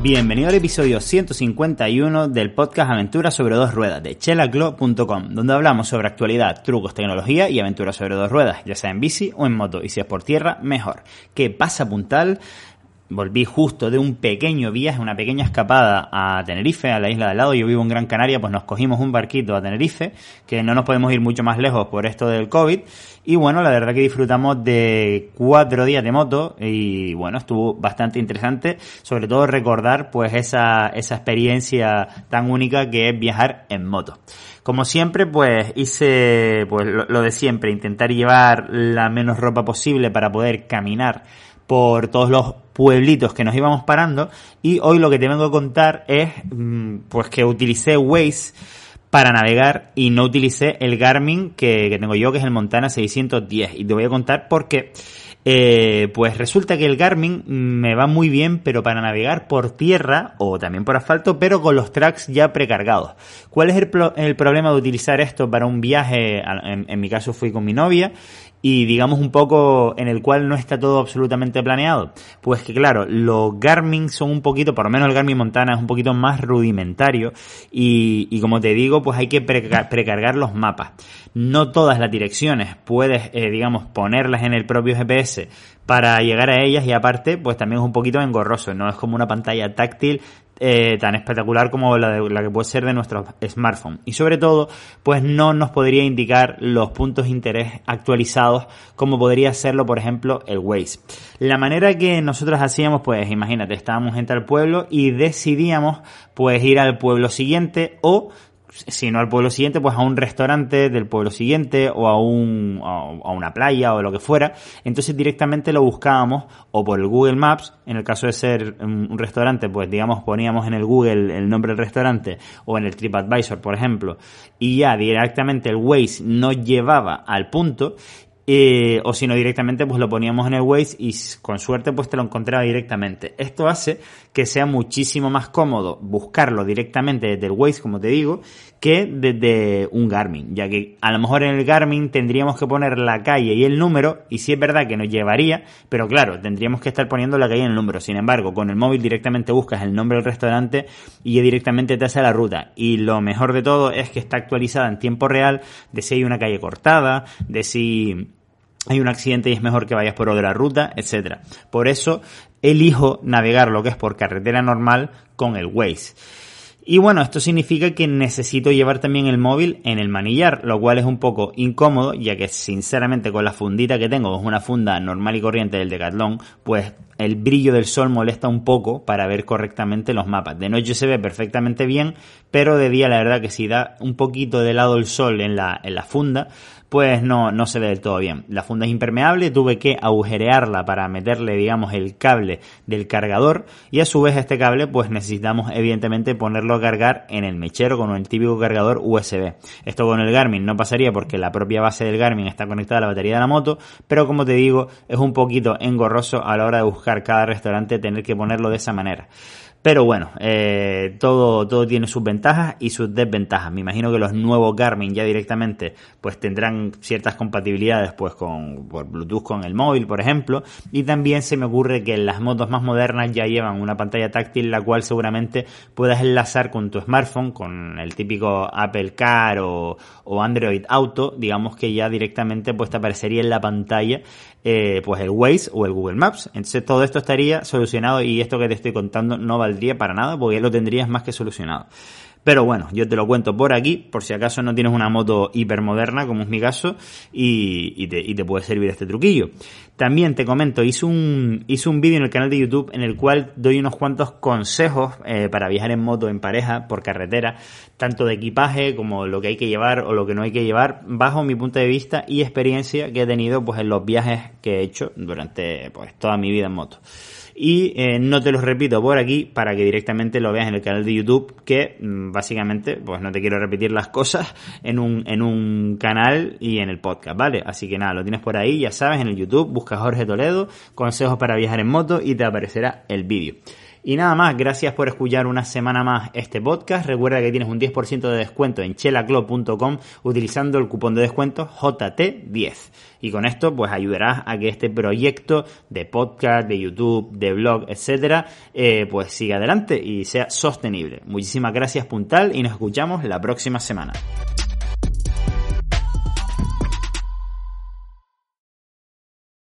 Bienvenido al episodio 151 del podcast Aventuras sobre dos ruedas de chelaclo.com, donde hablamos sobre actualidad, trucos, tecnología y aventuras sobre dos ruedas, ya sea en bici o en moto, y si es por tierra, mejor. ¿Qué pasa, puntal? Volví justo de un pequeño viaje, una pequeña escapada a Tenerife, a la isla de lado. Yo vivo en Gran Canaria, pues nos cogimos un barquito a Tenerife, que no nos podemos ir mucho más lejos por esto del COVID. Y bueno, la verdad que disfrutamos de cuatro días de moto y bueno, estuvo bastante interesante, sobre todo recordar pues esa, esa experiencia tan única que es viajar en moto. Como siempre, pues hice pues lo de siempre, intentar llevar la menos ropa posible para poder caminar por todos los pueblitos que nos íbamos parando y hoy lo que te vengo a contar es mm, pues que utilicé Waze para navegar y no utilicé el Garmin que, tengo yo que es el Montana 610 y te voy a contar por qué. Eh, pues resulta que el Garmin me va muy bien, pero para navegar por tierra o también por asfalto, pero con los tracks ya precargados. ¿Cuál es el, el problema de utilizar esto para un viaje? En, en, mi caso fui con mi novia y digamos un poco en el cual no está todo absolutamente planeado. Pues que claro, los Garmin son un poquito, por lo menos el Garmin Montana es un poquito más rudimentario y, y como te digo, pues hay que precargar los mapas. No todas las direcciones puedes, eh, digamos, ponerlas en el propio GPS para llegar a ellas y aparte, pues también es un poquito engorroso, no es como una pantalla táctil eh, tan espectacular como la, de, la que puede ser de nuestro smartphone. Y sobre todo, pues no nos podría indicar los puntos de interés actualizados como podría hacerlo, por ejemplo, el Waze. La manera que nosotros hacíamos, pues imagínate, estábamos entre el pueblo y decidíamos pues ir al pueblo siguiente o si no al pueblo siguiente, pues a un restaurante del pueblo siguiente o a, un, a una playa o lo que fuera. Entonces directamente lo buscábamos o por el Google Maps, en el caso de ser un restaurante, pues digamos poníamos en el Google el nombre del restaurante o en el TripAdvisor, por ejemplo, y ya directamente el Waze nos llevaba al punto eh, o si no directamente pues lo poníamos en el Waze y con suerte pues te lo encontraba directamente. Esto hace que sea muchísimo más cómodo buscarlo directamente desde el Waze, como te digo, que desde un Garmin, ya que a lo mejor en el Garmin tendríamos que poner la calle y el número y si es verdad que nos llevaría, pero claro, tendríamos que estar poniendo la calle y el número. Sin embargo, con el móvil directamente buscas el nombre del restaurante y directamente te hace la ruta. Y lo mejor de todo es que está actualizada en tiempo real de si hay una calle cortada, de si hay un accidente y es mejor que vayas por otra ruta, etcétera. Por eso elijo navegar lo que es por carretera normal con el Waze. Y bueno, esto significa que necesito llevar también el móvil en el manillar, lo cual es un poco incómodo, ya que sinceramente con la fundita que tengo, es una funda normal y corriente del Decathlon, pues el brillo del sol molesta un poco para ver correctamente los mapas. De noche se ve perfectamente bien, pero de día la verdad que si da un poquito de lado el sol en la, en la funda, pues no, no se ve del todo bien. La funda es impermeable, tuve que agujerearla para meterle, digamos, el cable del cargador y a su vez este cable pues necesitamos evidentemente ponerlo a cargar en el mechero con el típico cargador USB. Esto con el Garmin no pasaría porque la propia base del Garmin está conectada a la batería de la moto, pero como te digo, es un poquito engorroso a la hora de buscar cada restaurante tener que ponerlo de esa manera. Pero bueno, eh, todo, todo tiene sus ventajas y sus desventajas. Me imagino que los nuevos Garmin ya directamente pues tendrán ciertas compatibilidades pues con por Bluetooth con el móvil, por ejemplo. Y también se me ocurre que las motos más modernas ya llevan una pantalla táctil la cual seguramente puedas enlazar con tu smartphone, con el típico Apple Car o, Android Auto, digamos que ya directamente pues te aparecería en la pantalla eh, pues el Waze o el Google Maps. Entonces todo esto estaría solucionado y esto que te estoy contando no valdría para nada porque lo tendrías más que solucionado. Pero bueno, yo te lo cuento por aquí, por si acaso no tienes una moto hipermoderna, como es mi caso, y, te, puede servir este truquillo. También te comento, hice un, hice un vídeo en el canal de YouTube en el cual doy unos cuantos consejos eh, para viajar en moto en pareja, por carretera, tanto de equipaje como lo que hay que llevar o lo que no hay que llevar, bajo mi punto de vista y experiencia que he tenido pues en los viajes que he hecho durante pues toda mi vida en moto y eh, no te los repito por aquí para que directamente lo veas en el canal de YouTube que mm, básicamente pues no te quiero repetir las cosas en un, en un canal y en el podcast, ¿vale? Así que nada, lo tienes por ahí, ya sabes, en el YouTube, busca Jorge Toledo, consejos para viajar en moto y te aparecerá el vídeo. Y nada más, gracias por escuchar una semana más este podcast. Recuerda que tienes un 10% de descuento en chelaclub.com utilizando el cupón de descuento JT10. Y con esto pues ayudarás a que este proyecto de podcast, de YouTube, de blog, etcétera, eh, pues siga adelante y sea sostenible. Muchísimas gracias Puntal y nos escuchamos la próxima semana.